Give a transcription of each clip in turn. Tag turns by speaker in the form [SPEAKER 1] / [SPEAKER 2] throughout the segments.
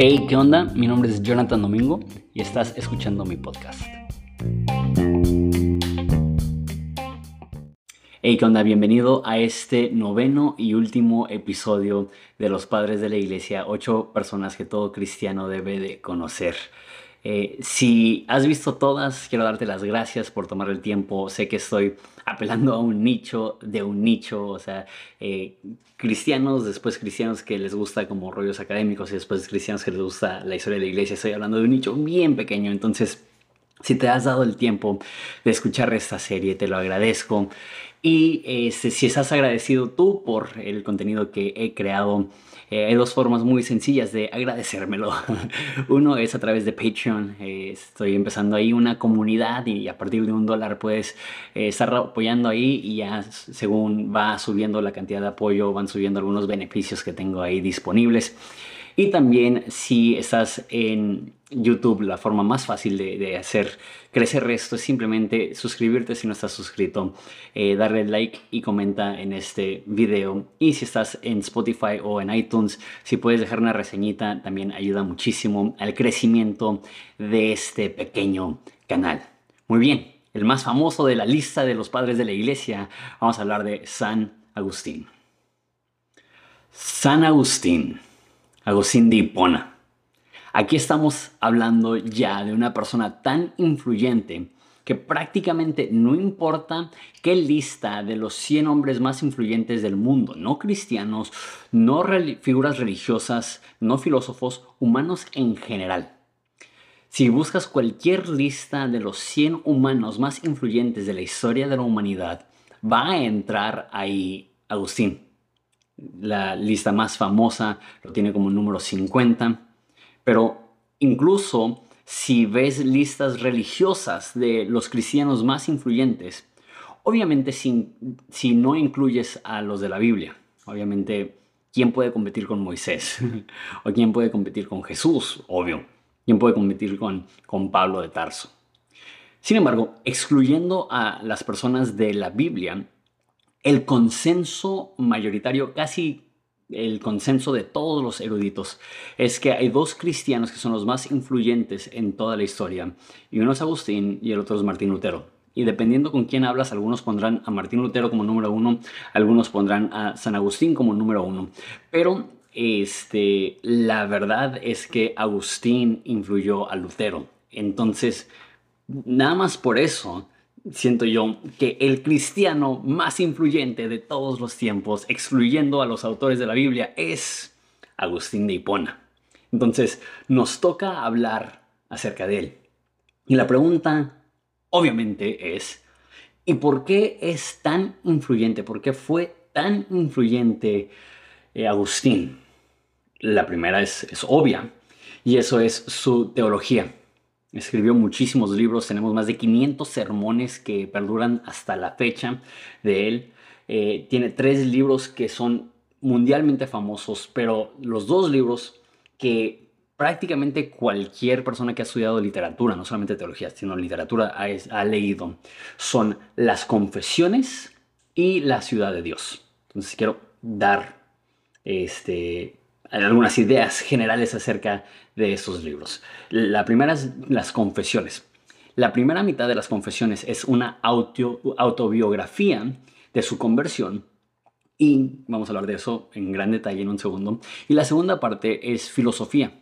[SPEAKER 1] Hey, ¿qué onda? Mi nombre es Jonathan Domingo y estás escuchando mi podcast. Hey, ¿qué onda? Bienvenido a este noveno y último episodio de Los Padres de la Iglesia, ocho personas que todo cristiano debe de conocer. Eh, si has visto todas, quiero darte las gracias por tomar el tiempo. Sé que estoy apelando a un nicho de un nicho, o sea, eh, cristianos, después cristianos que les gusta como rollos académicos y después cristianos que les gusta la historia de la iglesia. Estoy hablando de un nicho bien pequeño, entonces... Si te has dado el tiempo de escuchar esta serie, te lo agradezco. Y este, si estás agradecido tú por el contenido que he creado, eh, hay dos formas muy sencillas de agradecérmelo. Uno es a través de Patreon. Eh, estoy empezando ahí una comunidad y a partir de un dólar puedes eh, estar apoyando ahí y ya según va subiendo la cantidad de apoyo van subiendo algunos beneficios que tengo ahí disponibles. Y también si estás en YouTube, la forma más fácil de, hacer crecer esto es simplemente suscribirte si no estás suscrito, eh, darle like y comenta en este video. Y si estás en Spotify o en iTunes, si puedes dejar una reseñita, también ayuda muchísimo al crecimiento de este pequeño canal. Muy bien, el más famoso de la lista de los padres de la iglesia, vamos a hablar de San Agustín. San Agustín Agustín de Hipona. Aquí estamos hablando ya de una persona tan influyente que prácticamente no importa qué lista de los 100 hombres más influyentes del mundo, no cristianos, no figuras religiosas, no filósofos, humanos en general. Si buscas cualquier lista de los 100 humanos más influyentes de la historia de la humanidad, va a entrar ahí Agustín la lista más famosa lo tiene como número 50, pero incluso si ves listas religiosas de los cristianos más influyentes, obviamente si, si no incluyes a los de la Biblia, obviamente, ¿quién puede competir con Moisés? ¿O quién puede competir con Jesús? Obvio. ¿Quién puede competir con, con Pablo de Tarso? Sin embargo, excluyendo a las personas de la Biblia, el consenso mayoritario, casi el consenso de todos los eruditos, es que hay dos cristianos que son los más influyentes en toda la historia, y uno es Agustín y el otro es Martín Lutero. Y dependiendo con quién hablas, algunos pondrán a Martín Lutero como número uno, algunos pondrán a San Agustín como número uno. Pero este, la verdad es que Agustín influyó a Lutero. Entonces, nada más por eso, siento yo que el cristiano más influyente de todos los tiempos, excluyendo a los autores de la Biblia, es Agustín de Hipona. Entonces, nos toca hablar acerca de él. Y la pregunta, obviamente, es, ¿y por qué es tan influyente? ¿Por qué fue tan influyente eh, Agustín? La primera es, es obvia, y eso es su teología. Escribió muchísimos libros, tenemos más de 500 sermones que perduran hasta la fecha de él. Eh, tiene tres libros que son mundialmente famosos, pero los dos libros que prácticamente cualquier persona que ha estudiado literatura, no solamente teología, sino literatura, ha, ha leído, son Las Confesiones y La Ciudad de Dios. Entonces quiero dar este, algunas ideas generales acerca de esos libros. La primera es las confesiones. La primera mitad de las confesiones es una autobiografía de su conversión y vamos a hablar de eso en gran detalle en un segundo. Y la segunda parte es filosofía.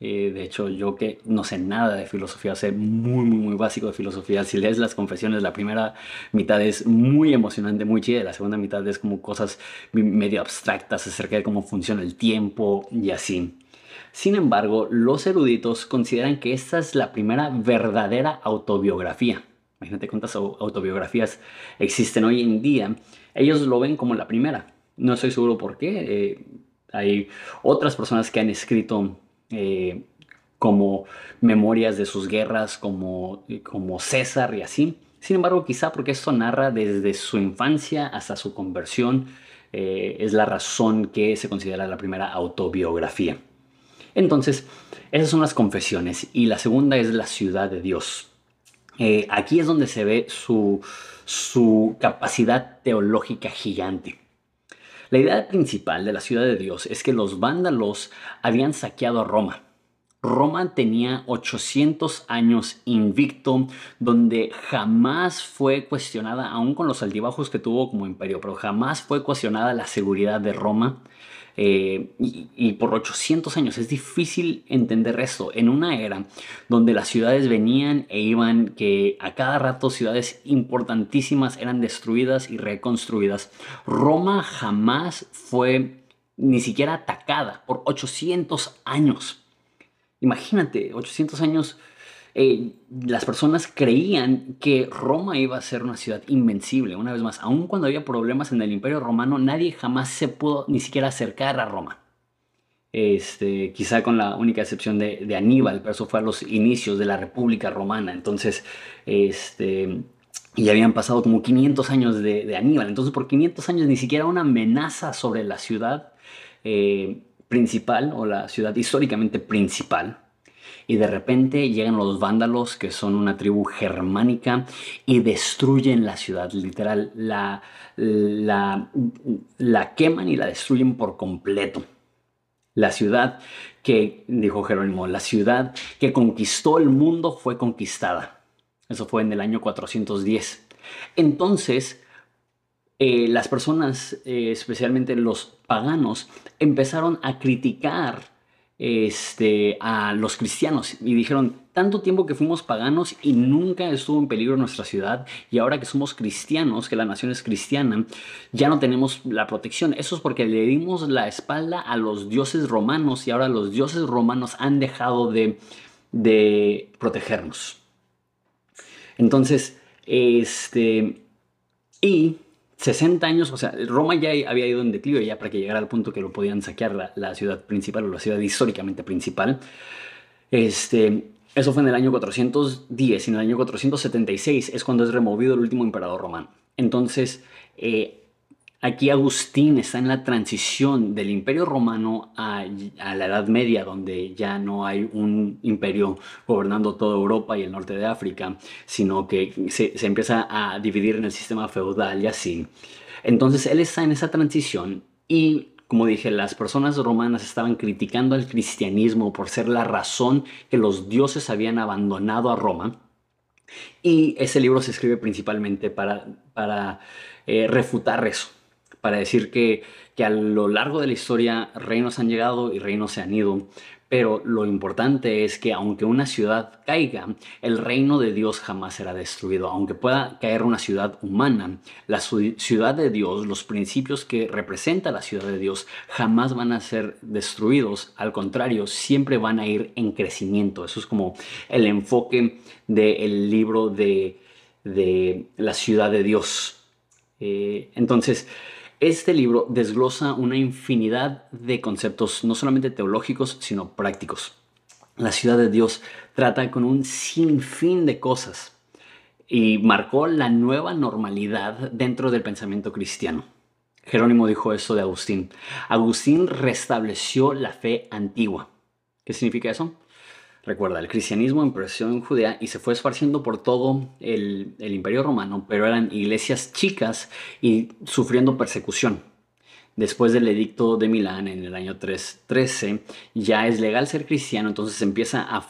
[SPEAKER 1] Eh, de hecho, yo que no sé nada de filosofía, sé muy, muy, muy básico de filosofía. Si lees las confesiones, la primera mitad es muy emocionante, muy chida. La segunda mitad es como cosas medio abstractas acerca de cómo funciona el tiempo y así. Sin embargo, los eruditos consideran que esta es la primera verdadera autobiografía. Imagínate cuántas autobiografías existen hoy en día. Ellos lo ven como la primera. No estoy seguro por qué. Eh, hay otras personas que han escrito eh, como memorias de sus guerras, como, como César y así. Sin embargo, quizá porque esto narra desde su infancia hasta su conversión, eh, es la razón que se considera la primera autobiografía. Entonces, esas son las confesiones y la segunda es la ciudad de Dios. Eh, aquí es donde se ve su, su capacidad teológica gigante. La idea principal de la ciudad de Dios es que los vándalos habían saqueado a Roma. Roma tenía 800 años invicto, donde jamás fue cuestionada, aún con los altibajos que tuvo como imperio, pero jamás fue cuestionada la seguridad de Roma. Eh, y, por 800 años es difícil entender esto en una era donde las ciudades venían e iban, que a cada rato ciudades importantísimas eran destruidas y reconstruidas. Roma jamás fue ni siquiera atacada por 800 años. Imagínate, 800 años, eh, las personas creían que Roma iba a ser una ciudad invencible. Una vez más, aun cuando había problemas en el Imperio Romano, nadie jamás se pudo ni siquiera acercar a Roma. Este, quizá con la única excepción de, Aníbal, pero eso fue a los inicios de la República Romana. Entonces, este, y habían pasado como 500 años de, Aníbal. Entonces, por 500 años ni siquiera una amenaza sobre la ciudad. Eh, principal o la ciudad históricamente principal. Y de repente llegan los vándalos, que son una tribu germánica, y destruyen la ciudad, literal, la, la, queman y la destruyen por completo. La ciudad que, dijo Jerónimo, la ciudad que conquistó el mundo fue conquistada. Eso fue en el año 410. Entonces, eh, las personas, eh, especialmente los paganos, empezaron a criticar este, a los cristianos y dijeron, tanto tiempo que fuimos paganos y nunca estuvo en peligro nuestra ciudad y ahora que somos cristianos, que la nación es cristiana, ya no tenemos la protección. Eso es porque le dimos la espalda a los dioses romanos y ahora los dioses romanos han dejado de, de protegernos. Entonces, este, y 60 años, o sea, Roma ya había ido en declive ya para que llegara al punto que lo podían saquear la, ciudad principal o la ciudad históricamente principal. Este, eso fue en el año 410 y en el año 476 es cuando es removido el último emperador romano. Entonces, eh, Aquí Agustín está en la transición del imperio romano a, la Edad Media, donde ya no hay un imperio gobernando toda Europa y el norte de África, sino que se, empieza a dividir en el sistema feudal y así. Entonces él está en esa transición y como dije, las personas romanas estaban criticando al cristianismo por ser la razón que los dioses habían abandonado a Roma. Y ese libro se escribe principalmente para, eh, refutar eso para decir que, que a lo largo de la historia reinos han llegado y reinos se han ido, pero lo importante es que aunque una ciudad caiga, el reino de Dios jamás será destruido. Aunque pueda caer una ciudad humana, la ciudad de Dios, los principios que representa la ciudad de Dios, jamás van a ser destruidos. Al contrario, siempre van a ir en crecimiento. Eso es como el enfoque del libro de, de, la ciudad de Dios. Eh, entonces, este libro desglosa una infinidad de conceptos, no solamente teológicos, sino prácticos. La ciudad de Dios trata con un sinfín de cosas y marcó la nueva normalidad dentro del pensamiento cristiano. Jerónimo dijo eso de Agustín. Agustín restableció la fe antigua. ¿Qué significa eso? Recuerda, el cristianismo empezó en Judea y se fue esparciendo por todo el, imperio romano, pero eran iglesias chicas y sufriendo persecución. Después del edicto de Milán en el año 313, ya es legal ser cristiano, entonces se empieza a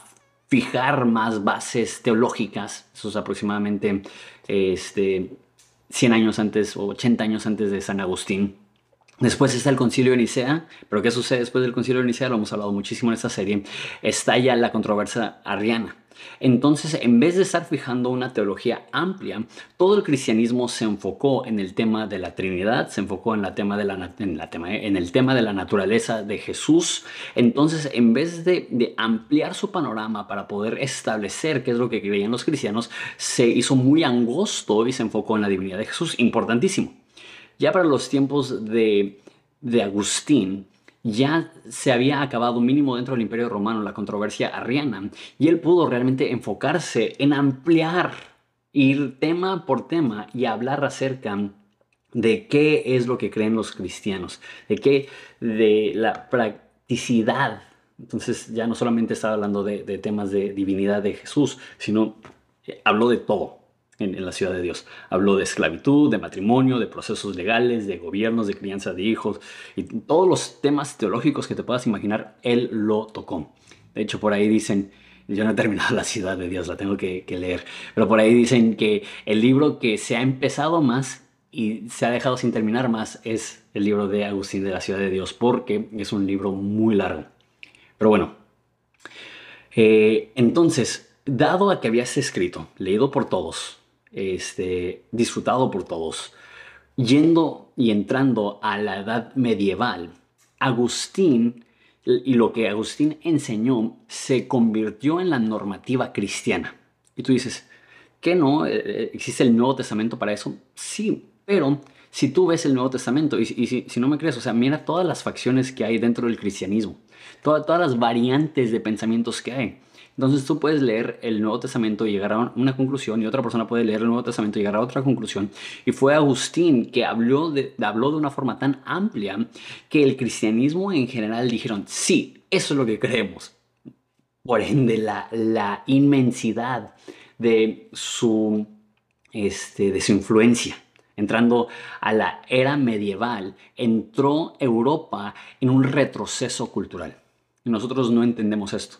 [SPEAKER 1] fijar más bases teológicas, eso es aproximadamente este, 100 años antes o 80 años antes de San Agustín. Después está el concilio de Nicea, pero ¿qué sucede después del concilio de Nicea? Lo hemos hablado muchísimo en esta serie. Está ya la controversia arriana. Entonces, en vez de estar fijando una teología amplia, todo el cristianismo se enfocó en el tema de la Trinidad, se enfocó en, el tema de la naturaleza de Jesús. Entonces, en vez de, de ampliar su panorama para poder establecer qué es lo que creían los cristianos, se hizo muy angosto y se enfocó en la divinidad de Jesús. Importantísimo. Ya para los tiempos de, Agustín, ya se había acabado mínimo dentro del Imperio Romano la controversia arriana y él pudo realmente enfocarse en ampliar, ir tema por tema y hablar acerca de qué es lo que creen los cristianos, de qué, de la practicidad. Entonces ya no solamente estaba hablando de, de temas de divinidad de Jesús, sino habló de todo en, la ciudad de Dios. Habló de esclavitud, de matrimonio, de procesos legales, de gobiernos, de crianza de hijos y todos los temas teológicos que te puedas imaginar, él lo tocó. De hecho, por ahí dicen, yo no he terminado la ciudad de Dios, la tengo que, que leer, pero por ahí dicen que el libro que se ha empezado más y se ha dejado sin terminar más es el libro de Agustín de la Ciudad de Dios, porque es un libro muy largo. Pero bueno, eh, entonces, dado a que habías escrito, leído por todos, este, disfrutado por todos, yendo y entrando a la edad medieval, Agustín y lo que Agustín enseñó se convirtió en la normativa cristiana. Y tú dices, ¿qué no? Eh, eh, ¿Existe el Nuevo Testamento para eso? Sí, pero si tú ves el Nuevo Testamento y, si, no me crees, o sea, mira todas las facciones que hay dentro del cristianismo, todas las variantes de pensamientos que hay. Entonces tú puedes leer el Nuevo Testamento y llegar a una conclusión y otra persona puede leer el Nuevo Testamento y llegar a otra conclusión. Y fue Agustín que habló de, habló de una forma tan amplia que el cristianismo en general dijeron, sí, eso es lo que creemos. Por ende, la, la inmensidad de su, este, de su influencia entrando a la era medieval, entró Europa en un retroceso cultural. Y nosotros no entendemos esto,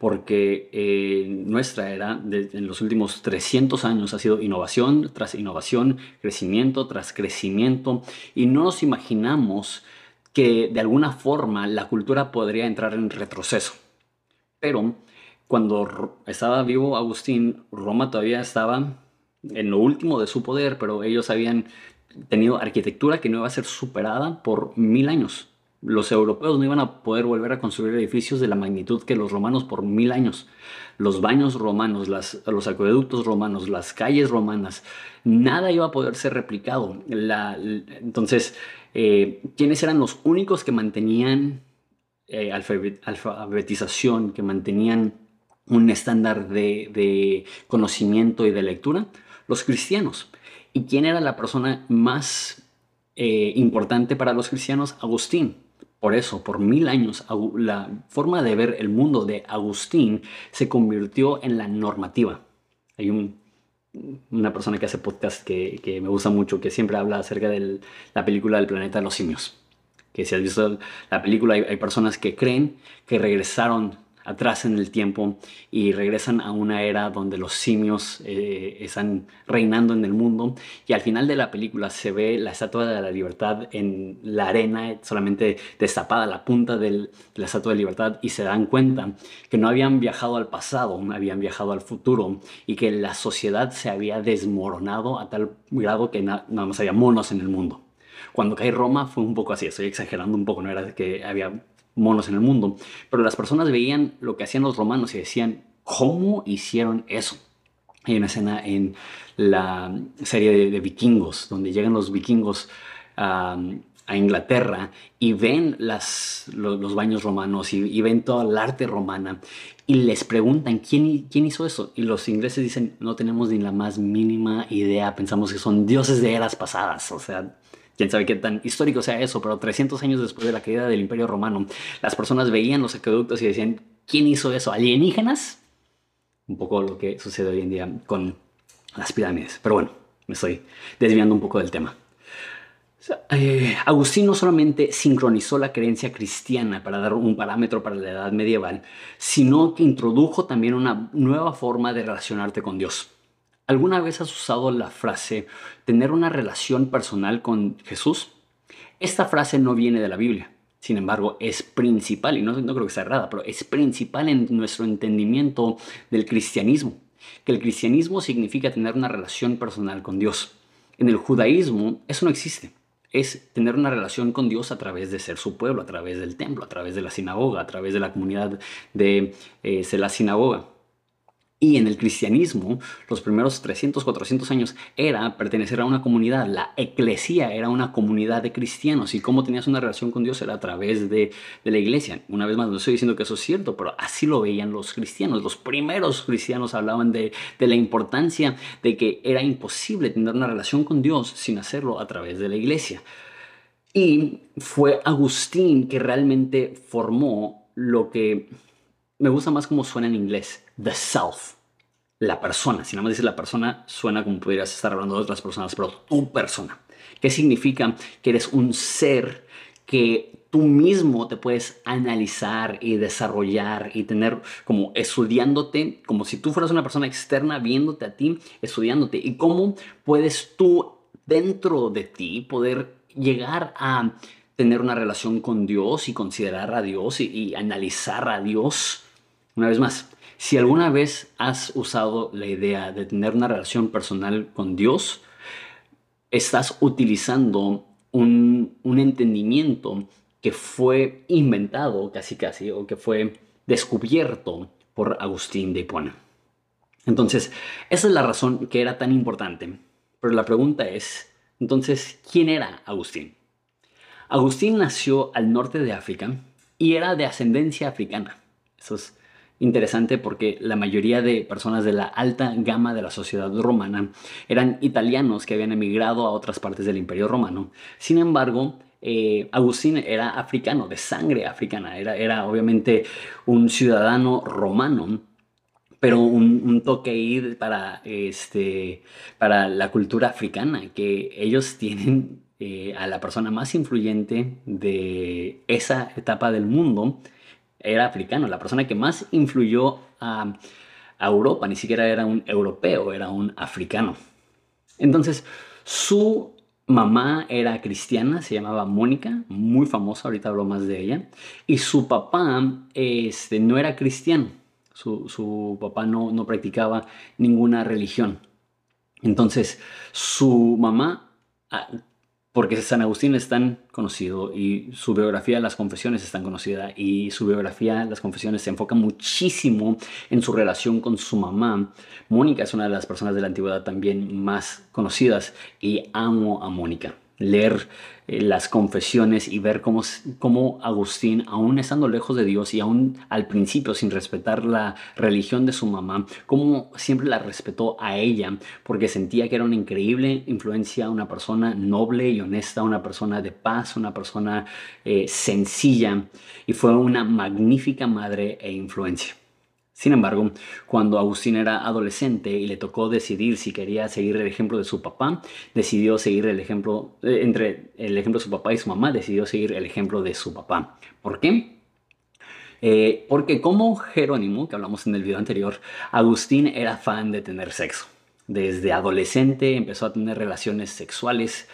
[SPEAKER 1] porque eh, nuestra era en los últimos 300 años ha sido innovación tras innovación, crecimiento tras crecimiento, y no nos imaginamos que de alguna forma la cultura podría entrar en retroceso. Pero cuando estaba vivo Agustín, Roma todavía estaba en lo último de su poder, pero ellos habían tenido arquitectura que no iba a ser superada por mil años. Los europeos no iban a poder volver a construir edificios de la magnitud que los romanos por mil años. Los baños romanos, los acueductos romanos, las calles romanas, nada iba a poder ser replicado. entonces, eh, ¿quiénes eran los únicos que mantenían eh, alfabetización, que mantenían un estándar de conocimiento y de lectura? los cristianos. ¿Y quién era la persona más eh, importante para los cristianos? Agustín. Por eso, por mil años, la forma de ver el mundo de Agustín se convirtió en la normativa. Hay una persona que hace podcast que, me gusta mucho, que siempre habla acerca de la película del planeta de los simios. Que si has visto la película, hay personas que creen que regresaron atrás en el tiempo y regresan a una era donde los simios eh, están reinando en el mundo y al final de la película se ve la estatua de la libertad en la arena solamente destapada la punta de la estatua de libertad y se dan cuenta que no habían viajado al pasado, habían viajado al futuro y que la sociedad se había desmoronado a tal grado que nada más había monos en el mundo. Cuando cae Roma fue un poco así, estoy exagerando un poco, no era que había monos en el mundo. Pero las personas veían lo que hacían los romanos y decían, ¿cómo hicieron eso? Hay una escena en la serie de, vikingos, donde llegan los vikingos a, Inglaterra y ven los, baños romanos y, ven toda el arte romana y les preguntan ¿quién, quién hizo eso. Y los ingleses dicen, no tenemos ni la más mínima idea, pensamos que son dioses de eras pasadas. O sea, quién sabe qué tan histórico sea eso, pero 300 años después de la caída del Imperio Romano, las personas veían los acueductos y decían, ¿quién hizo eso? ¿Alienígenas? Un poco lo que sucede hoy en día con las pirámides. Pero bueno, me estoy desviando un poco del tema. Eh, Agustín no solamente sincronizó la creencia cristiana para dar un parámetro para la edad medieval, sino que introdujo también una nueva forma de relacionarte con Dios. ¿Alguna vez has usado la frase tener una relación personal con Jesús? Esta frase no viene de la Biblia. Sin embargo, es principal, y no, no creo que sea errada, pero es principal en nuestro entendimiento del cristianismo. Que el cristianismo significa tener una relación personal con Dios. En el judaísmo eso no existe. Es tener una relación con Dios a través de ser su pueblo, a través del templo, a través de la sinagoga, a través de la comunidad de eh, la sinagoga. Y en el cristianismo, los primeros 300, 400 años era pertenecer a una comunidad. La eclesía era una comunidad de cristianos y cómo tenías una relación con Dios era a través de, la iglesia. Una vez más, no estoy diciendo que eso es cierto, pero así lo veían los cristianos. Los primeros cristianos hablaban de, de la importancia de que era imposible tener una relación con Dios sin hacerlo a través de la iglesia. Y fue Agustín que realmente formó lo que me gusta más cómo suena en inglés, the self. la persona. Si nada más dices la persona, suena como pudieras estar hablando de otras personas, pero tu persona. ¿Qué significa? Que eres un ser que tú mismo te puedes analizar y desarrollar y tener como estudiándote, como si tú fueras una persona externa viéndote a ti, estudiándote. Y cómo puedes tú dentro de ti poder llegar a tener una relación con Dios y considerar a Dios y analizar a Dios. Una vez más, si alguna vez has usado la idea de tener una relación personal con Dios, estás utilizando un, entendimiento que fue inventado casi casi o que fue descubierto por Agustín de Hipona. Entonces, esa es la razón que era tan importante. Pero la pregunta es, entonces, ¿quién era Agustín? Agustín nació al norte de África y era de ascendencia africana. Eso es interesante porque la mayoría de personas de la alta gama de la sociedad romana eran italianos que habían emigrado a otras partes del imperio romano. Sin embargo, eh, Agustín era africano, de sangre africana, era, era obviamente un ciudadano romano pero un, toque ahí para, este, para la cultura africana, que ellos tienen eh, a la persona más influyente de esa etapa del mundo, era africano, la persona que más influyó a, Europa, ni siquiera era un europeo, era un africano. Entonces, su mamá era cristiana, se llamaba Mónica, muy famosa, ahorita hablo más de ella, y su papá este, no era cristiano, su, su papá no, no practicaba ninguna religión. Entonces, su mamá ah, porque San Agustín es tan conocido y su biografía, las confesiones, es tan conocida y su biografía, las confesiones, se enfoca muchísimo en su relación con su mamá. Mónica es una de las personas de la antigüedad también más conocidas y amo a Mónica leer eh, las confesiones y ver cómo, cómo Agustín, aún estando lejos de Dios y aún al principio sin respetar la religión de su mamá, cómo siempre la respetó a ella porque sentía que era una increíble influencia, una persona noble y honesta, una persona de paz, una persona eh, sencilla y fue una magnífica madre e influencia. Sin embargo, cuando Agustín era adolescente y le tocó decidir si quería seguir el ejemplo de su papá, decidió seguir el ejemplo, eh, entre el ejemplo de su papá y su mamá, decidió seguir el ejemplo de su papá. ¿Por qué? Eh, porque como Jerónimo, que hablamos en el video anterior, Agustín era fan de tener sexo. Desde adolescente empezó a tener relaciones sexuales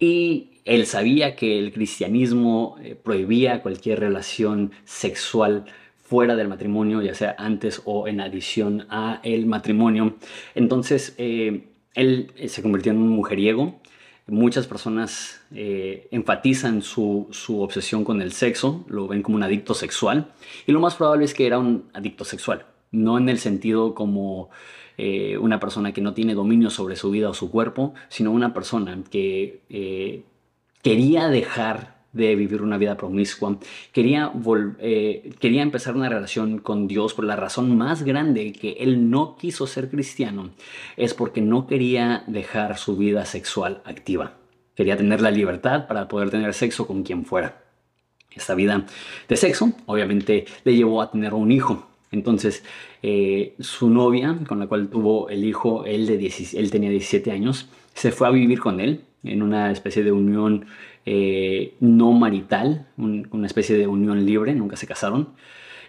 [SPEAKER 1] y él sabía que el cristianismo eh, prohibía cualquier relación sexual fuera del matrimonio, ya sea antes o en adición a el matrimonio. Entonces, eh, él eh, se convirtió en un mujeriego. Muchas personas eh, enfatizan su, su, obsesión con el sexo, lo ven como un adicto sexual, y lo más probable es que era un adicto sexual, no en el sentido como una persona que no tiene dominio sobre su vida o su cuerpo, sino una persona que quería dejar de vivir una vida promiscua. Quería, eh, quería empezar una relación con Dios por la razón más grande que él no quiso ser cristiano. Es porque no quería dejar su vida sexual activa. Quería tener la libertad para poder tener sexo con quien fuera. Esta vida de sexo obviamente le llevó a tener un hijo. Entonces, eh, su novia, con la cual tuvo el hijo, él, de él tenía 17 años, se fue a vivir con él en una especie de unión eh, no marital, una especie de unión libre, nunca se casaron.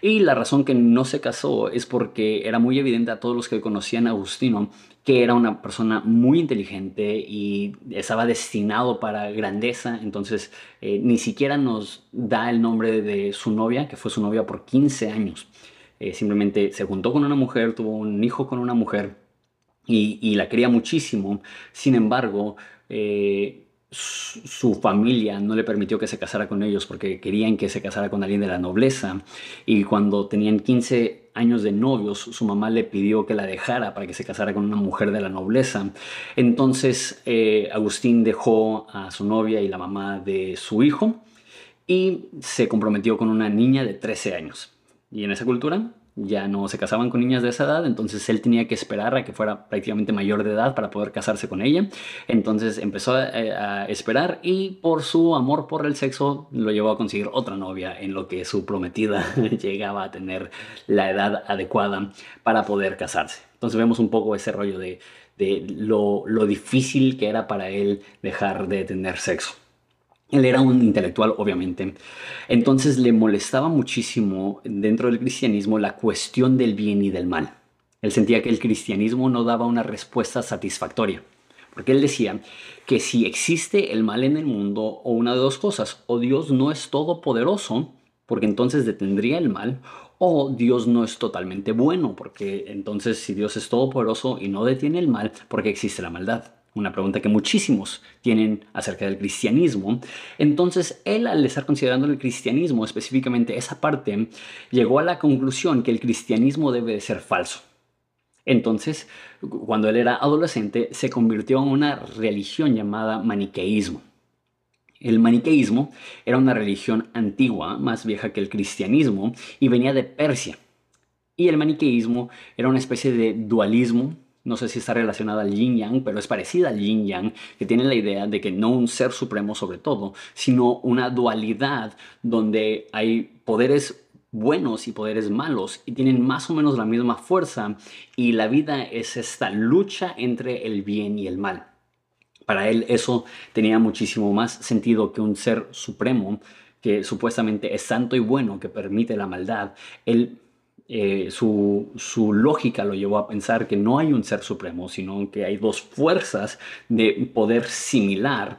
[SPEAKER 1] Y la razón que no se casó es porque era muy evidente a todos los que conocían a Agustino que era una persona muy inteligente y estaba destinado para grandeza. Entonces eh, ni siquiera nos da el nombre de su novia, que fue su novia por 15 años. Eh, simplemente se juntó con una mujer, tuvo un hijo con una mujer y, la quería muchísimo. Sin embargo, su familia no le permitió que se casara con ellos porque querían que se casara con alguien de la nobleza. Y cuando tenían 15 años de novios su mamá le pidió que la dejara para que se casara con una mujer de la nobleza. Entonces eh, Agustín dejó a su novia y la mamá de su hijo y se comprometió con una niña de 13 años. Y en esa cultura ya no se casaban con niñas de esa edad, entonces él tenía que esperar a que fuera prácticamente mayor de edad para poder casarse con ella. Entonces empezó a, esperar y por su amor por el sexo lo llevó a conseguir otra novia en lo que su prometida llegaba a tener la edad adecuada para poder casarse. Entonces vemos un poco ese rollo de, lo, lo difícil que era para él dejar de tener sexo. Él era un intelectual, obviamente. Entonces le molestaba muchísimo dentro del cristianismo la cuestión del bien y del mal. Él sentía que el cristianismo no daba una respuesta satisfactoria. Porque él decía que si existe el mal en el mundo, o una de dos cosas, o Dios no es todopoderoso, porque entonces detendría el mal, o Dios no es totalmente bueno, porque entonces si Dios es todopoderoso y no detiene el mal, ¿por qué existe la maldad? Una pregunta que muchísimos tienen acerca del cristianismo. Entonces, él al estar considerando el cristianismo, específicamente esa parte, llegó a la conclusión que el cristianismo debe de ser falso. Entonces, cuando él era adolescente, se convirtió en una religión llamada maniqueísmo. El maniqueísmo era una religión antigua, más vieja que el cristianismo, y venía de Persia. Y el maniqueísmo era una especie de dualismo no sé si está relacionada al yin yang, pero es parecida al yin yang, que tiene la idea de que no un ser supremo sobre todo, sino una dualidad donde hay poderes buenos y poderes malos y tienen más o menos la misma fuerza y la vida es esta lucha entre el bien y el mal. Para él eso tenía muchísimo más sentido que un ser supremo que supuestamente es santo y bueno, que permite la maldad. Eh, su, lógica lo llevó a pensar que no hay un ser supremo, sino que hay dos fuerzas de poder similar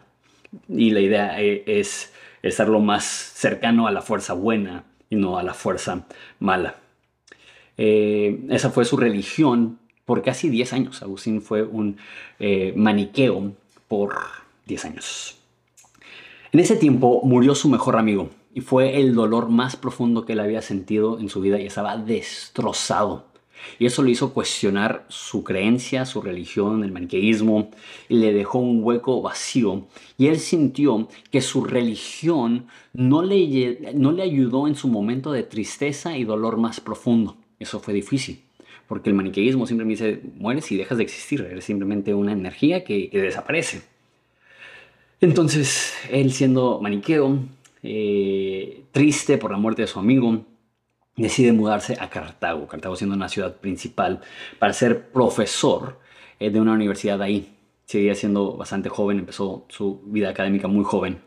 [SPEAKER 1] y la idea eh, es estar lo más cercano a la fuerza buena y no a la fuerza mala. Eh, esa fue su religión por casi 10 años. Agustín fue un maniqueo por 10 años. En ese tiempo murió su mejor amigo, y fue el dolor más profundo que él había sentido en su vida y estaba destrozado. Y eso le hizo cuestionar su creencia, su religión, el maniqueísmo, y le dejó un hueco vacío. Y él sintió que su religión no le, no le ayudó en su momento de tristeza y dolor más profundo. Eso fue difícil, porque el maniqueísmo simplemente dice, mueres y dejas de existir, eres simplemente una energía que, que desaparece. Entonces, él siendo maniqueo, eh, triste por la muerte de su amigo, decide mudarse a Cartago, Cartago siendo una ciudad principal, para ser profesor eh, de una universidad ahí. Seguía siendo bastante joven, empezó su vida académica muy joven.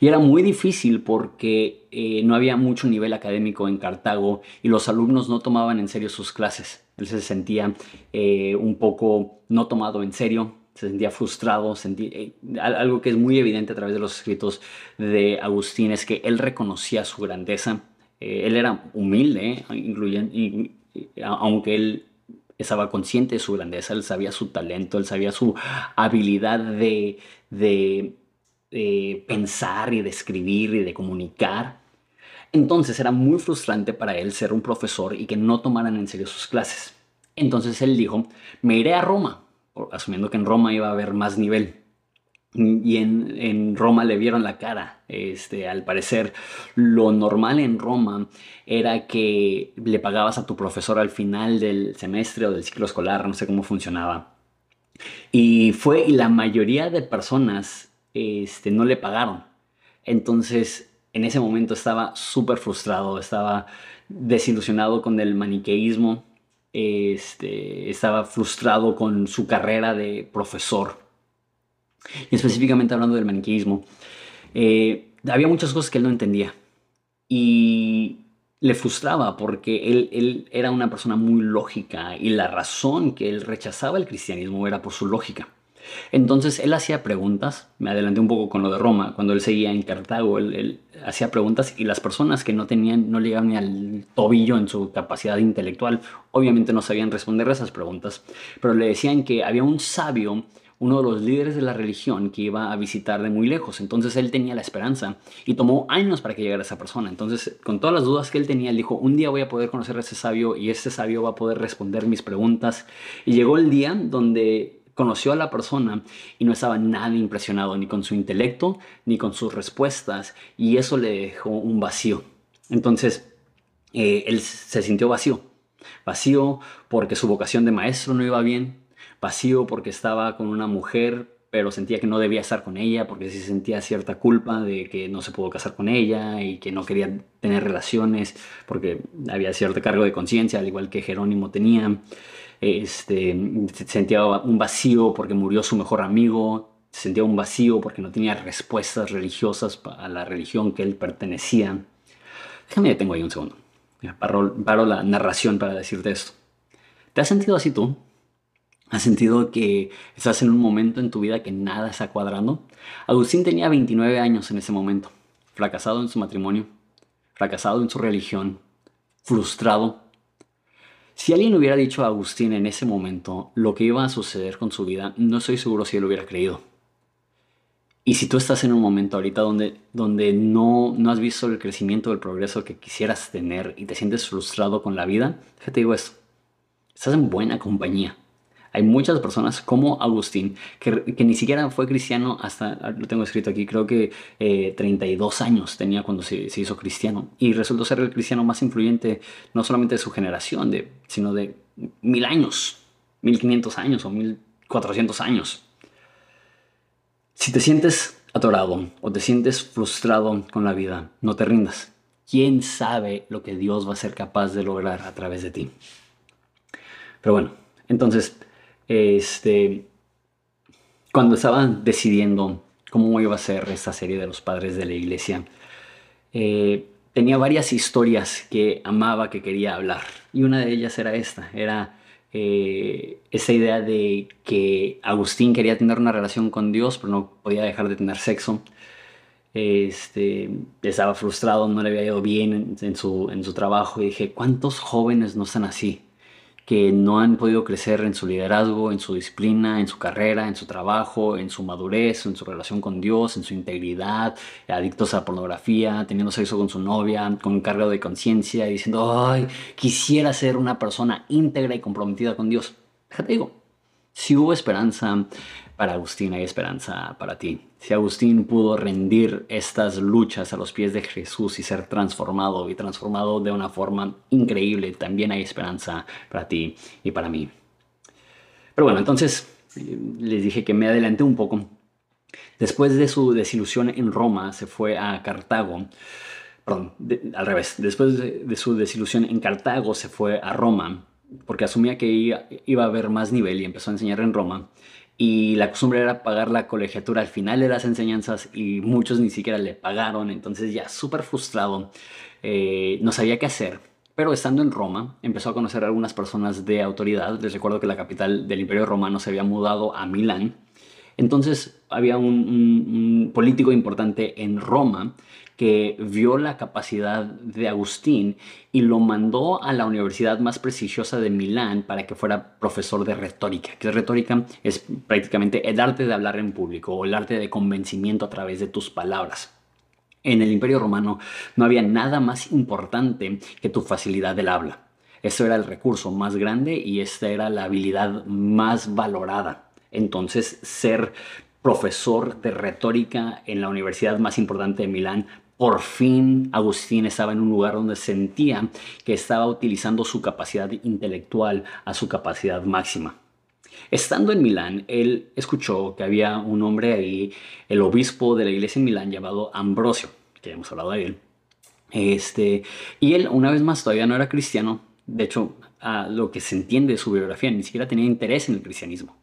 [SPEAKER 1] Y era muy difícil porque eh, no había mucho nivel académico en Cartago y los alumnos no tomaban en serio sus clases. Él se sentía un poco no tomado en serio, se sentía frustrado, eh, algo que es muy evidente a través de los escritos de Agustín es que él reconocía su grandeza, eh, él era humilde, aunque él estaba consciente de su grandeza, él sabía su talento, él sabía su habilidad de, de pensar y de escribir y de comunicar. Entonces era muy frustrante para él ser un profesor y que no tomaran en serio sus clases. Entonces él dijo, me iré a Roma asumiendo que en Roma iba a haber más nivel. Y en, Roma le vieron la cara. Este, al parecer, lo normal en Roma era que le pagabas a tu profesor al final del semestre o del ciclo escolar, no sé cómo funcionaba. Y fue, y la mayoría de personas este, no le pagaron. Entonces, en ese momento estaba súper frustrado, estaba desilusionado con el maniqueísmo este, estaba frustrado con su carrera de profesor. Y específicamente hablando del maniqueísmo, eh, había muchas cosas que él no entendía. Y le frustraba porque él, él era una persona muy lógica y la razón que él rechazaba el cristianismo era por su lógica. Entonces él hacía preguntas, me adelanté un poco con lo de Roma, cuando él seguía en Cartago, él, hacía preguntas y las personas que no tenían, no llegaban ni al tobillo en su capacidad intelectual, obviamente no sabían responder a esas preguntas, pero le decían que había un sabio, uno de los líderes de la religión que iba a visitar de muy lejos, entonces él tenía la esperanza y tomó años para que llegara esa persona, entonces con todas las dudas que él tenía, él dijo, un día voy a poder conocer a ese sabio y ese sabio va a poder responder mis preguntas y llegó el día donde conoció a la persona y no estaba nada impresionado ni con su intelecto ni con sus respuestas y eso le dejó un vacío. Entonces, eh, él se sintió vacío Vacío porque su vocación de maestro no iba bien. Vacío porque estaba con una mujer pero sentía que no debía estar con ella porque se sentía cierta culpa de que no se pudo casar con ella y que no quería tener relaciones porque había cierto cargo de conciencia, al igual que Jerónimo tenía. Este, sentía un vacío porque murió su mejor amigo, sentía un vacío porque no tenía respuestas religiosas a la religión que él pertenecía. Déjame detengo ahí un segundo. Paro, paro la narración para decirte esto. ¿Te has sentido así tú? ¿Has sentido que estás en un momento en tu vida que nada está cuadrando? Agustín tenía 29 años en ese momento, fracasado en su matrimonio, fracasado en su religión, frustrado. Si alguien hubiera dicho a Agustín en ese momento lo que iba a suceder con su vida, no estoy seguro si él hubiera creído. Y si tú estás en un momento ahorita donde, donde no, no has visto el crecimiento, el progreso que quisieras tener y te sientes frustrado con la vida, déjate digo esto, estás en buena compañía hay muchas personas como Agustín, que, ni siquiera fue cristiano hasta, ah, lo tengo escrito aquí, creo que 32 eh, años tenía cuando se, hizo cristiano. Y resultó ser el cristiano más influyente, no solamente de su generación, sino de mil años, 1500 años o 1400 años. Si te sientes atorado o te sientes frustrado con la vida, no te rindas. ¿Quién sabe lo que Dios va a ser capaz de lograr a través de ti? Pero bueno, entonces este, cuando estaban decidiendo cómo iba a ser esta serie de los padres de la iglesia, eh, tenía varias historias que amaba, que quería hablar. Y una de ellas era esta, era eh, esa idea de que Agustín quería tener una relación con Dios, pero no podía dejar de tener sexo. Este, estaba frustrado, no le había ido bien en, su, en su trabajo y dije, ¿cuántos jóvenes no están así? Que no han podido crecer en su liderazgo, en su disciplina, en su carrera, en su trabajo, en su madurez, en su relación con Dios, en su integridad, adictos a pornografía, teniendo sexo con su novia, con cargo de conciencia, diciendo, ay, quisiera ser una persona íntegra y comprometida con Dios. Déjate digo, si hubo esperanza para Agustín, hay esperanza para ti. Si Agustín pudo rendir estas luchas a los pies de Jesús y ser transformado y transformado de una forma increíble, también hay esperanza para ti y para mí. Pero bueno, entonces eh, les dije que me adelanté un poco. Después de su desilusión en Roma, se fue a Cartago. Perdón, al revés. Después de su desilusión en Cartago, se fue a Roma porque asumía que iba, a haber más nivel y empezó a enseñar en Roma. Y la costumbre era pagar la colegiatura al final de las enseñanzas y muchos ni siquiera le pagaron. Entonces ya súper frustrado, eh, no sabía qué hacer. Pero estando en Roma, empezó a conocer a algunas personas de autoridad. Les recuerdo que la capital del Imperio Romano se había mudado a Milán. Entonces había un político importante en Roma que vio la capacidad de Agustín y lo mandó a la universidad más prestigiosa de Milán para que fuera profesor de retórica. Que retórica es prácticamente el arte de hablar en público o el arte de convencimiento a través de tus palabras. En el Imperio Romano no había nada más importante que tu facilidad del habla. Eso era el recurso más grande y esta era la habilidad más valorada. Entonces, ser profesor de retórica en la universidad más importante de Milán por fin Agustín estaba en un lugar donde sentía que estaba utilizando su capacidad intelectual a su capacidad máxima. Estando en Milán, él escuchó que había un hombre ahí, el obispo de la iglesia en Milán llamado Ambrosio, que hemos hablado de él. Este, y él, una vez más, todavía no era cristiano. De hecho, a lo que se entiende de su biografía, ni siquiera tenía interés en el cristianismo.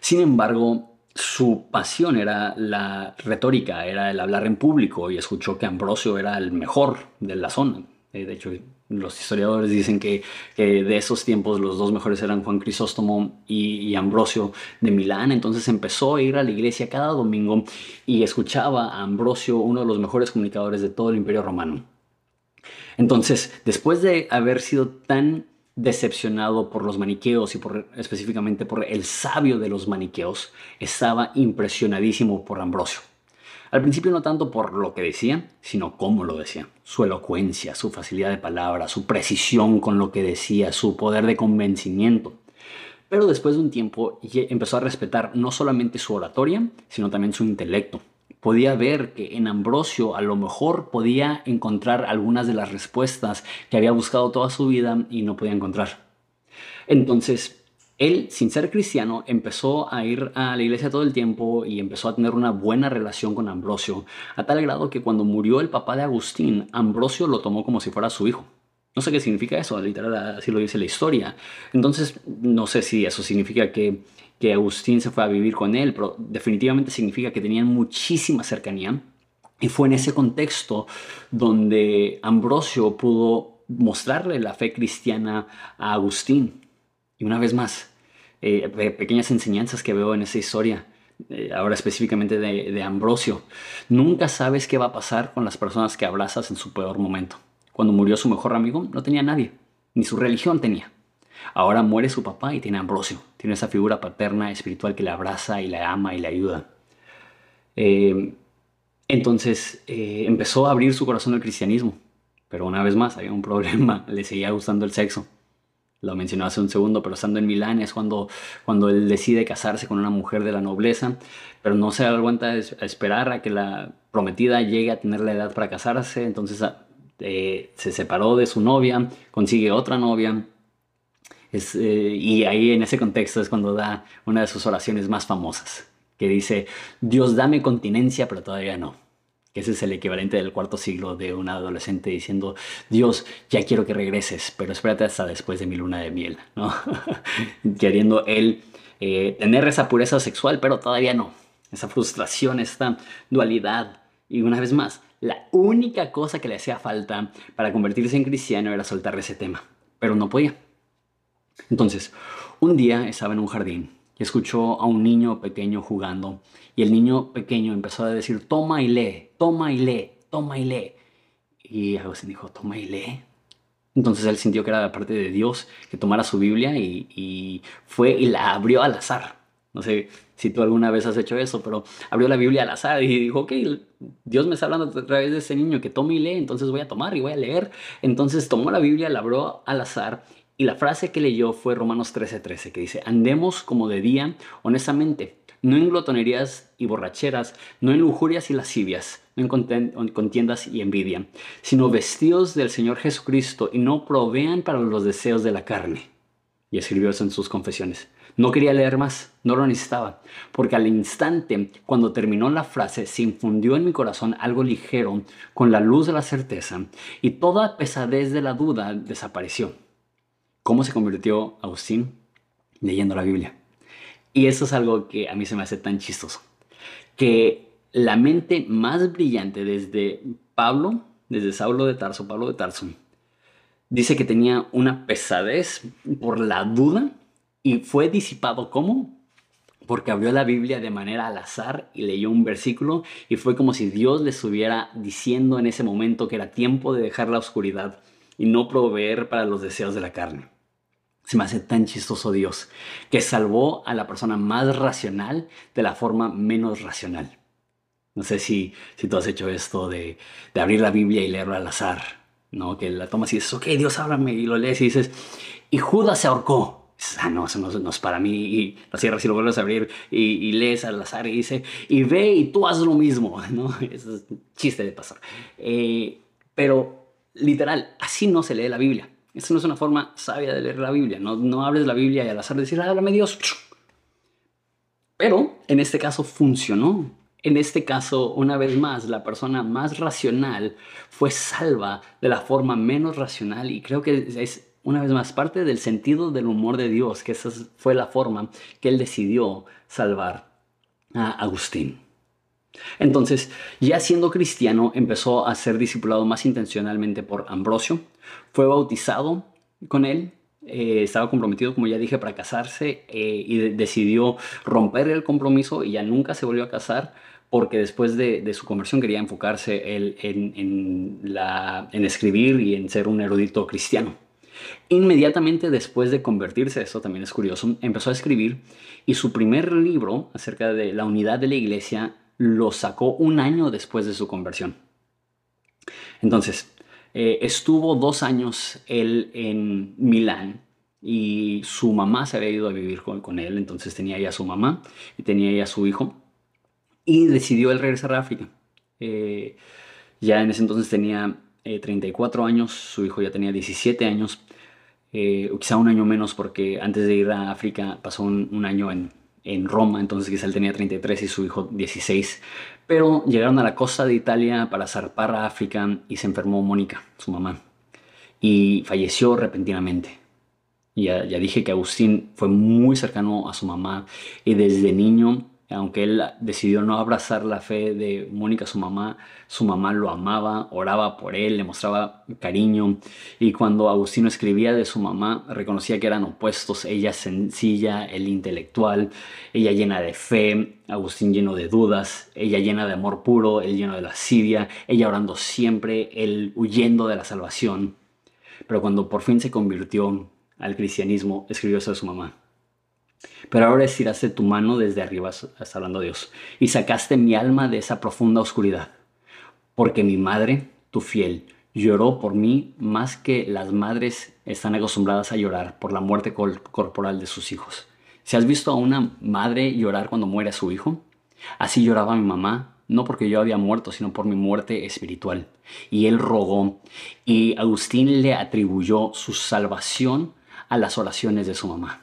[SPEAKER 1] Sin embargo, su pasión era la retórica, era el hablar en público y escuchó que Ambrosio era el mejor de la zona. Eh, de hecho, los historiadores dicen que de esos tiempos los dos mejores eran Juan Crisóstomo y, Ambrosio de Milán. Entonces empezó a ir a la iglesia cada domingo y escuchaba a Ambrosio, uno de los mejores comunicadores de todo el imperio romano. Entonces, después de haber sido tan decepcionado por los maniqueos y por, específicamente por el sabio de los maniqueos, estaba impresionadísimo por Ambrosio. Al principio no tanto por lo que decía, sino cómo lo decía. Su elocuencia, su facilidad de palabra, su precisión con lo que decía, su poder de convencimiento. Pero después de un tiempo empezó a respetar no solamente su oratoria, sino también su intelecto. Podía ver que en Ambrosio a lo mejor podía encontrar algunas de las respuestas que había buscado toda su vida y no podía encontrar. Entonces, él, sin ser cristiano, empezó a ir a la iglesia todo el tiempo y empezó a tener una buena relación con Ambrosio, a tal grado que cuando murió el papá de Agustín, Ambrosio lo tomó como si fuera su hijo. No sé qué significa eso, literal, así lo dice la historia. Entonces, no sé si eso significa que que Agustín se fue a vivir con él, pero definitivamente significa que tenían muchísima cercanía. Y fue en ese contexto donde Ambrosio pudo mostrarle la fe cristiana a Agustín. Y una vez más, eh, pequeñas enseñanzas que veo en esa historia, eh, ahora específicamente de, de Ambrosio. Nunca sabes qué va a pasar con las personas que abrazas en su peor momento. Cuando murió su mejor amigo, no tenía nadie, ni su religión tenía. Ahora muere su papá y tiene Ambrosio. Tiene esa figura paterna espiritual que le abraza y le ama y le ayuda. Eh, entonces eh, empezó a abrir su corazón al cristianismo. Pero una vez más había un problema, le seguía gustando el sexo. Lo mencionó hace un segundo, pero estando en Milán es cuando, cuando él decide casarse con una mujer de la nobleza, pero no se aguanta a esperar a que la prometida llegue a tener la edad para casarse, entonces ah, eh, se separó de su novia, consigue otra novia, eh, y ahí en ese contexto es cuando da una de sus oraciones más famosas, que dice, Dios dame continencia, pero todavía no. Ese es el equivalente del cuarto siglo de un adolescente diciendo, Dios, ya quiero que regreses, pero espérate hasta después de mi luna de miel, ¿no? Queriendo él eh, tener esa pureza sexual, pero todavía no. Esa frustración, esta dualidad. Y una vez más, la única cosa que le hacía falta para convertirse en cristiano era soltar ese tema, pero no podía. Entonces, un día estaba en un jardín y escuchó a un niño pequeño jugando y el niño pequeño empezó a decir, toma y lee, toma y lee, toma y lee. Y Agustín dijo, toma y lee. Entonces él sintió que era la parte de Dios que tomara su Biblia y, y, fue y la abrió al azar. No sé si tú alguna vez has hecho eso, pero abrió la Biblia al azar y dijo, ok, Dios me está hablando a través de ese niño que tome y lee, entonces voy a tomar y voy a leer. Entonces tomó la Biblia, la abrió al azar y la frase que leyó fue Romanos 13:13, que dice, andemos como de día, honestamente, no en glotonerías y borracheras, no en lujurias y lascivias, no en contiendas y envidia, sino vestidos del Señor Jesucristo y no provean para los deseos de la carne. Y escribió eso en sus confesiones. No quería leer más, no lo necesitaba, porque al instante, cuando terminó la frase, se infundió en mi corazón algo ligero con la luz de la certeza y toda pesadez de la duda desapareció. ¿Cómo se convirtió Agustín? Leyendo la Biblia. Y eso es algo que a mí se me hace tan chistoso. Que la mente más brillante desde Pablo, desde Saulo de Tarso, Pablo de Tarso, dice que tenía una pesadez por la duda y fue disipado ¿cómo? Porque abrió la Biblia de manera al azar y leyó un versículo y fue como si Dios le estuviera diciendo en ese momento que era tiempo de dejar la oscuridad y no proveer para los deseos de la carne. Se me hace tan chistoso Dios, que salvó a la persona más racional de la forma menos racional. No sé si, si tú has hecho esto de, de abrir la Biblia y leerlo al azar, ¿no? Que la tomas y dices, ok, Dios háblame, y lo lees y dices, y Judas se ahorcó. ah, no, eso no, es para mí. Y lo cierras y lo vuelves a abrir y, lees al azar y dice, y ve y tú haz lo mismo, ¿no? Es chiste de pasar. Eh, pero literal, así no se lee la Biblia. Esta no es una forma sabia de leer la Biblia. No, no abres la Biblia y al azar decir, háblame Dios. Pero en este caso funcionó. En este caso, una vez más, la persona más racional fue salva de la forma menos racional y creo que es una vez más parte del sentido del humor de Dios, que esa fue la forma que él decidió salvar a Agustín. Entonces, ya siendo cristiano, empezó a ser discipulado más intencionalmente por Ambrosio, fue bautizado con él, eh, estaba comprometido, como ya dije, para casarse eh, y decidió romper el compromiso y ya nunca se volvió a casar porque después de, su conversión quería enfocarse en, en escribir y en ser un erudito cristiano. Inmediatamente después de convertirse, eso también es curioso, empezó a escribir y su primer libro acerca de la unidad de la iglesia lo sacó un año después de su conversión. Entonces, eh, estuvo dos años él en Milán y su mamá se había ido a vivir con, él, entonces tenía ya su mamá y tenía ya su hijo. y decidió él regresar a África. Eh, ya en ese entonces tenía 34 años, su hijo ya tenía 17 años, quizá un año menos porque antes de ir a África pasó un, año en, en Roma, entonces quizá él tenía 33 y su hijo 16. Pero llegaron a la costa de Italia para zarpar a África y se enfermó Mónica, su mamá, y falleció repentinamente. Ya, ya dije que Agustín fue muy cercano a su mamá y desde niño aunque él decidió no abrazar la fe de Mónica, su mamá, su mamá lo amaba, oraba por él, le mostraba cariño. Y cuando Agustino escribía de su mamá, reconocía que eran opuestos, ella sencilla, él intelectual, ella llena de fe, Agustín lleno de dudas, ella llena de amor puro, él lleno de lascivia, ella orando siempre, él huyendo de la salvación. Pero cuando por fin se convirtió al cristianismo, escribió eso de su mamá. Pero ahora estiraste tu mano desde arriba, está hablando Dios, y sacaste mi alma de esa profunda oscuridad. Porque mi madre, tu fiel, lloró por mí más que las madres están acostumbradas a llorar por la muerte corporal de sus hijos. Si has visto a una madre llorar cuando muere su hijo, así lloraba mi mamá, no porque yo había muerto, sino por mi muerte espiritual. Y él rogó, y Agustín le atribuyó su salvación a las oraciones de su mamá.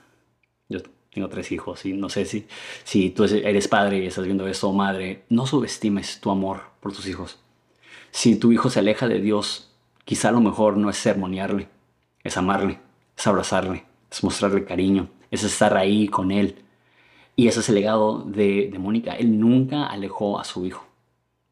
[SPEAKER 1] Tengo tres hijos y no sé si, si tú eres padre y estás viendo esto madre, no subestimes tu amor por tus hijos. Si tu hijo se aleja de Dios, quizá lo mejor no es sermonearle, es amarle, es abrazarle, es mostrarle cariño, es estar ahí con él. Y ese es el legado de, de Mónica. Él nunca alejó a su hijo.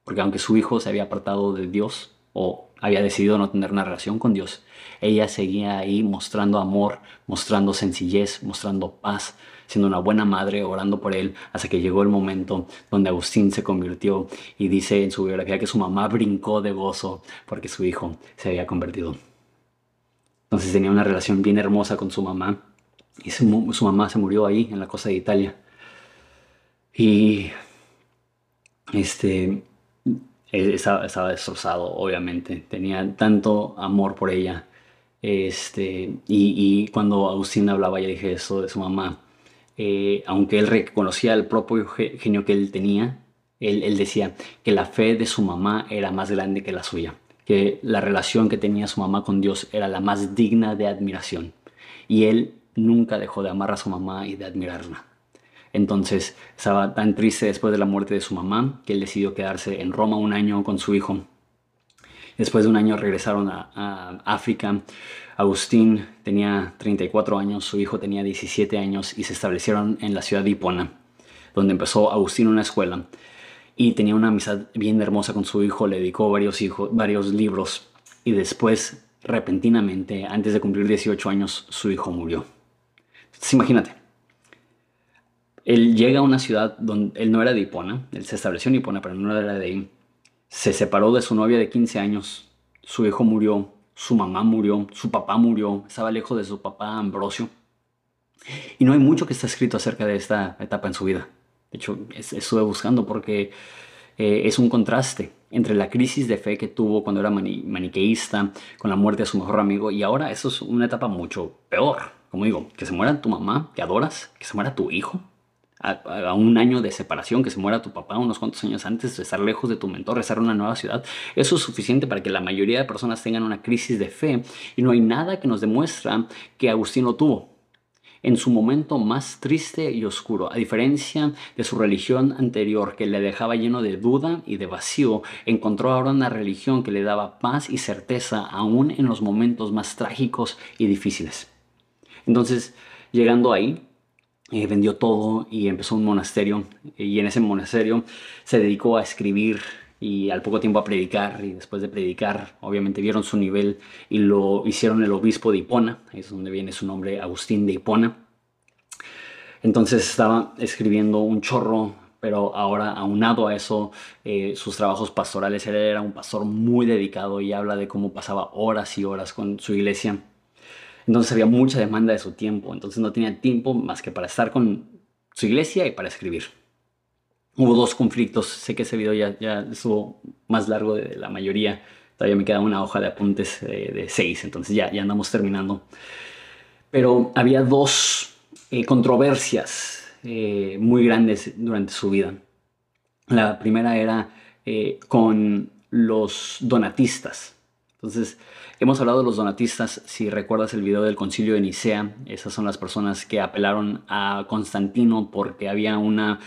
[SPEAKER 1] Porque aunque su hijo se había apartado de Dios o había decidido no tener una relación con Dios, ella seguía ahí mostrando amor, mostrando sencillez, mostrando paz, siendo una buena madre, orando por él, hasta que llegó el momento donde Agustín se convirtió y dice en su biografía que su mamá brincó de gozo porque su hijo se había convertido. Entonces tenía una relación bien hermosa con su mamá y su, mamá se murió ahí en la costa de Italia. Y este estaba, estaba destrozado, obviamente. Tenía tanto amor por ella este, y, cuando Agustín hablaba, ya dije eso de su mamá, eh, aunque él reconocía el propio genio que él tenía, él, decía que la fe de su mamá era más grande que la suya, que la relación que tenía su mamá con Dios era la más digna de admiración. Y él nunca dejó de amar a su mamá y de admirarla. Entonces estaba tan triste después de la muerte de su mamá que él decidió quedarse en Roma un año con su hijo Después de un año regresaron a, África. Agustín tenía 34 años, su hijo tenía 17 años y se establecieron en la ciudad de Hipona, donde empezó Agustín una escuela y tenía una amistad bien hermosa con su hijo, le dedicó varios, libros y después, repentinamente, antes de cumplir 18 años, su hijo murió. Imagínate, él llega a una ciudad donde él no era de Hipona, él se estableció en Hipona, pero no era de ahí se separó de su novia de 15 años, su hijo murió, su mamá murió, su papá murió, estaba lejos de su papá Ambrosio. Y no hay mucho que está escrito acerca de esta etapa en su vida. De hecho, estuve buscando porque eh, es un contraste entre la crisis de fe que tuvo cuando era maniqueísta, con la muerte de su mejor amigo, y ahora eso es una etapa mucho peor. Como digo, que se muera tu mamá, que adoras, que se muera tu hijo, a, un año de separación, que se muera tu papá unos cuantos años antes de estar lejos de tu mentor, estar en una nueva ciudad, eso es suficiente para que la mayoría de personas tengan una crisis de fe y no hay nada que nos demuestra que Agustín lo tuvo en su momento más triste y oscuro. A diferencia de su religión anterior que le dejaba lleno de duda y de vacío, encontró ahora una religión que le daba paz y certeza aún en los momentos más trágicos y difíciles. Entonces, llegando ahí, eh, vendió todo y empezó un monasterio y en ese monasterio se dedicó a escribir y al poco tiempo a predicar y después de predicar obviamente vieron su nivel y lo hicieron el obispo de Hipona, ahí es donde viene su nombre Agustín de Hipona. Entonces estaba escribiendo un chorro, pero ahora aunado a eso, eh, sus trabajos pastorales, él era un pastor muy dedicado y habla de cómo pasaba horas y horas con su iglesia entonces había mucha demanda de su tiempo, entonces no tenía tiempo más que para estar con su iglesia y para escribir. Hubo dos conflictos, sé que ese video ya, ya estuvo más largo de la mayoría, todavía me queda una hoja de apuntes de, seis, entonces ya, andamos terminando. Pero había dos eh, controversias eh, muy grandes durante su vida. La primera era eh, con los donatistas. Entonces, hemos hablado de los donatistas, si recuerdas el video del concilio de Nicea, esas son las personas que apelaron a Constantino porque había una,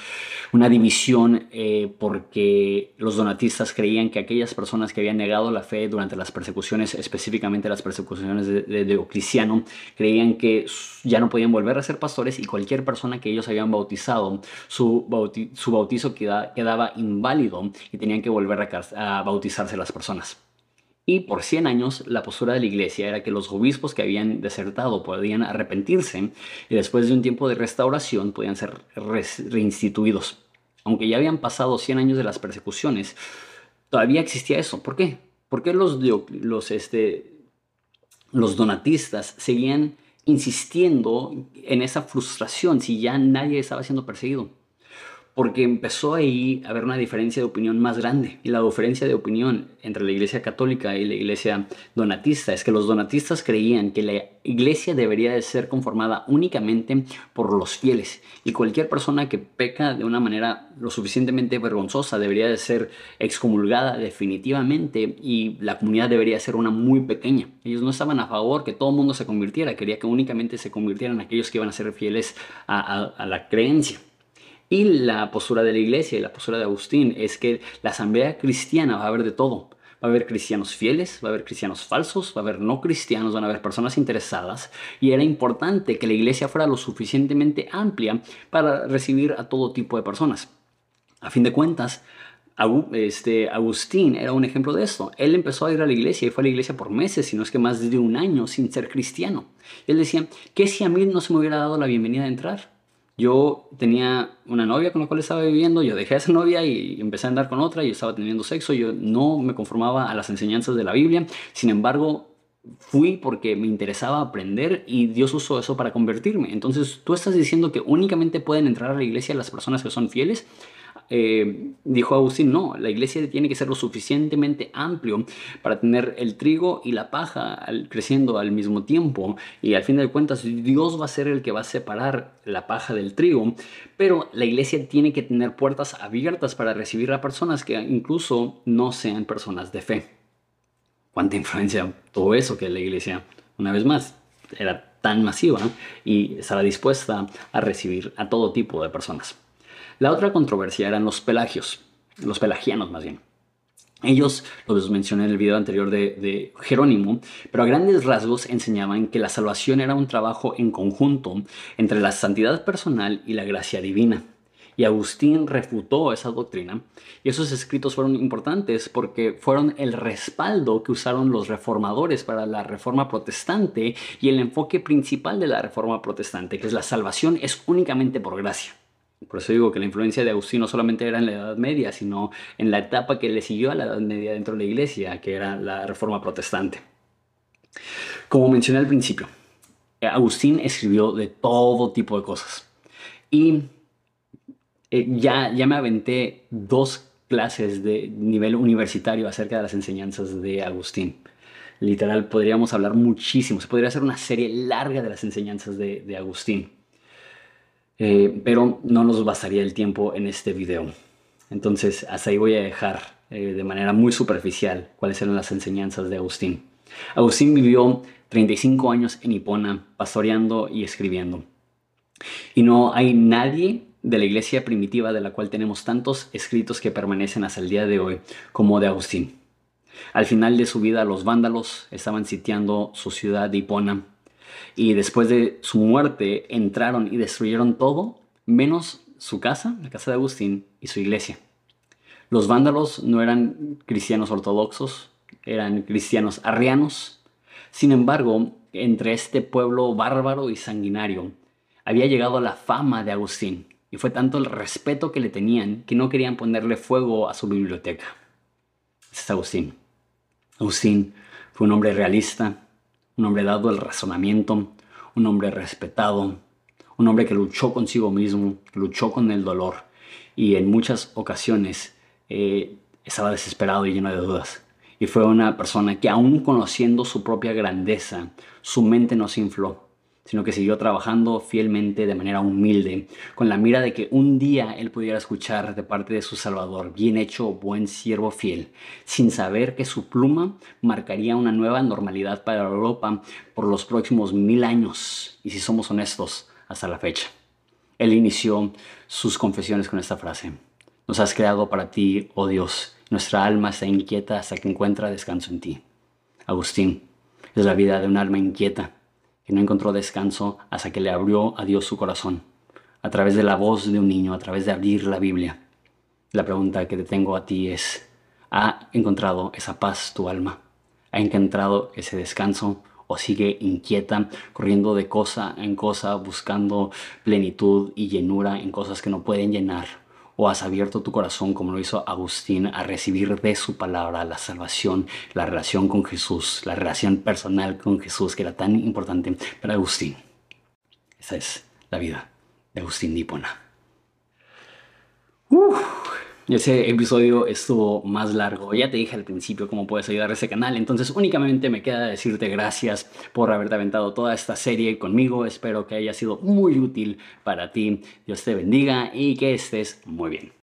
[SPEAKER 1] una división, eh, porque los donatistas creían que aquellas personas que habían negado la fe durante las persecuciones, específicamente las persecuciones de, Diocleciano, creían que ya no podían volver a ser pastores y cualquier persona que ellos habían bautizado, su, bautizo quedaba inválido y tenían que volver a bautizarse las personas. Y por 100 años la postura de la iglesia era que los obispos que habían desertado podían arrepentirse y después de un tiempo de restauración podían ser reinstituidos. Aunque ya habían pasado 100 años de las persecuciones, todavía existía eso. ¿Por qué? Porque los, los, este, los donatistas seguían insistiendo en esa frustración si ya nadie estaba siendo perseguido porque empezó ahí a haber una diferencia de opinión más grande. Y la diferencia de opinión entre la iglesia católica y la iglesia donatista es que los donatistas creían que la iglesia debería de ser conformada únicamente por los fieles y cualquier persona que peca de una manera lo suficientemente vergonzosa debería de ser excomulgada definitivamente y la comunidad debería ser una muy pequeña. Ellos no estaban a favor que todo el mundo se convirtiera, quería que únicamente se convirtieran aquellos que iban a ser fieles a la creencia. Y la postura de la iglesia y la postura de Agustín es que la asamblea cristiana va a haber de todo. Va a haber cristianos fieles, va a haber cristianos falsos, va a haber no cristianos, van a haber personas interesadas. Y era importante que la iglesia fuera lo suficientemente amplia para recibir a todo tipo de personas. A fin de cuentas, este, Agustín era un ejemplo de esto. Él empezó a ir a la iglesia y fue a la iglesia por meses, si no es que más de un año sin ser cristiano. Él decía, ¿qué si a mí no se me hubiera dado la bienvenida a entrar? Yo tenía una novia con la cual estaba viviendo, yo dejé a esa novia y empecé a andar con otra, y estaba teniendo sexo, yo no me conformaba a las enseñanzas de la Biblia, sin embargo, fui porque me interesaba aprender y Dios usó eso para convertirme. Entonces, tú estás diciendo que únicamente pueden entrar a la iglesia las personas que son fieles. Eh, dijo Agustín, no, la iglesia tiene que ser lo suficientemente amplio para tener el trigo y la paja creciendo al mismo tiempo y al fin de cuentas Dios va a ser el que va a separar la paja del trigo, pero la iglesia tiene que tener puertas abiertas para recibir a personas que incluso no sean personas de fe. ¿Cuánta influencia todo eso que la iglesia, una vez más, era tan masiva y estaba dispuesta a recibir a todo tipo de personas? La otra controversia eran los pelagios, los pelagianos más bien. Ellos, los mencioné en el video anterior de, Jerónimo, pero a grandes rasgos enseñaban que la salvación era un trabajo en conjunto entre la santidad personal y la gracia divina. Y Agustín refutó esa doctrina y esos escritos fueron importantes porque fueron el respaldo que usaron los reformadores para la reforma protestante y el enfoque principal de la reforma protestante, que es la salvación es únicamente por gracia. Por eso digo que la influencia de Agustín no solamente era en la Edad Media, sino en la etapa que le siguió a la Edad Media dentro de la Iglesia, que era la Reforma Protestante. Como mencioné al principio, Agustín escribió de todo tipo de cosas. Y eh, ya, ya me aventé dos clases de nivel universitario acerca de las enseñanzas de Agustín. Literal, podríamos hablar muchísimo. Se podría hacer una serie larga de las enseñanzas de, de Agustín. Eh, pero no nos bastaría el tiempo en este video. Entonces, hasta ahí voy a dejar eh, de manera muy superficial cuáles eran las enseñanzas de Agustín. Agustín vivió 35 años en Hipona, pastoreando y escribiendo. Y no hay nadie de la iglesia primitiva de la cual tenemos tantos escritos que permanecen hasta el día de hoy como de Agustín. Al final de su vida los vándalos estaban sitiando su ciudad de Hipona y después de su muerte entraron y destruyeron todo, menos su casa, la casa de Agustín, y su iglesia. Los vándalos no eran cristianos ortodoxos, eran cristianos arrianos. Sin embargo, entre este pueblo bárbaro y sanguinario había llegado la fama de Agustín, y fue tanto el respeto que le tenían que no querían ponerle fuego a su biblioteca. Es Agustín. Agustín fue un hombre realista, un hombre dado al razonamiento, un hombre respetado, un hombre que luchó consigo mismo, luchó con el dolor y en muchas ocasiones eh, estaba desesperado y lleno de dudas. Y fue una persona que aún conociendo su propia grandeza, su mente no se infló. Sino que siguió trabajando fielmente de manera humilde, con la mira de que un día él pudiera escuchar de parte de su Salvador, bien hecho, buen siervo fiel, sin saber que su pluma marcaría una nueva normalidad para Europa por los próximos mil años, y si somos honestos, hasta la fecha. Él inició sus confesiones con esta frase. Nos has creado para ti, oh Dios. Nuestra alma está inquieta hasta que encuentra descanso en ti. Agustín, es la vida de un alma inquieta que no encontró descanso hasta que le abrió a Dios su corazón, a través de la voz de un niño, a través de abrir la Biblia. La pregunta que te tengo a ti es, ¿ha encontrado esa paz tu alma? ¿Ha encontrado ese descanso? ¿O sigue inquieta, corriendo de cosa en cosa, buscando plenitud y llenura en cosas que no pueden llenar? O has abierto tu corazón como lo hizo Agustín a recibir de su palabra la salvación, la relación con Jesús, la relación personal con Jesús que era tan importante para Agustín. Esa es la vida de Agustín Dípona. Ese episodio estuvo más largo. Ya te dije al principio cómo puedes ayudar a ese canal. Entonces únicamente me queda decirte gracias por haberte aventado toda esta serie conmigo. Espero que haya sido muy útil para ti. Dios te bendiga y que estés muy bien.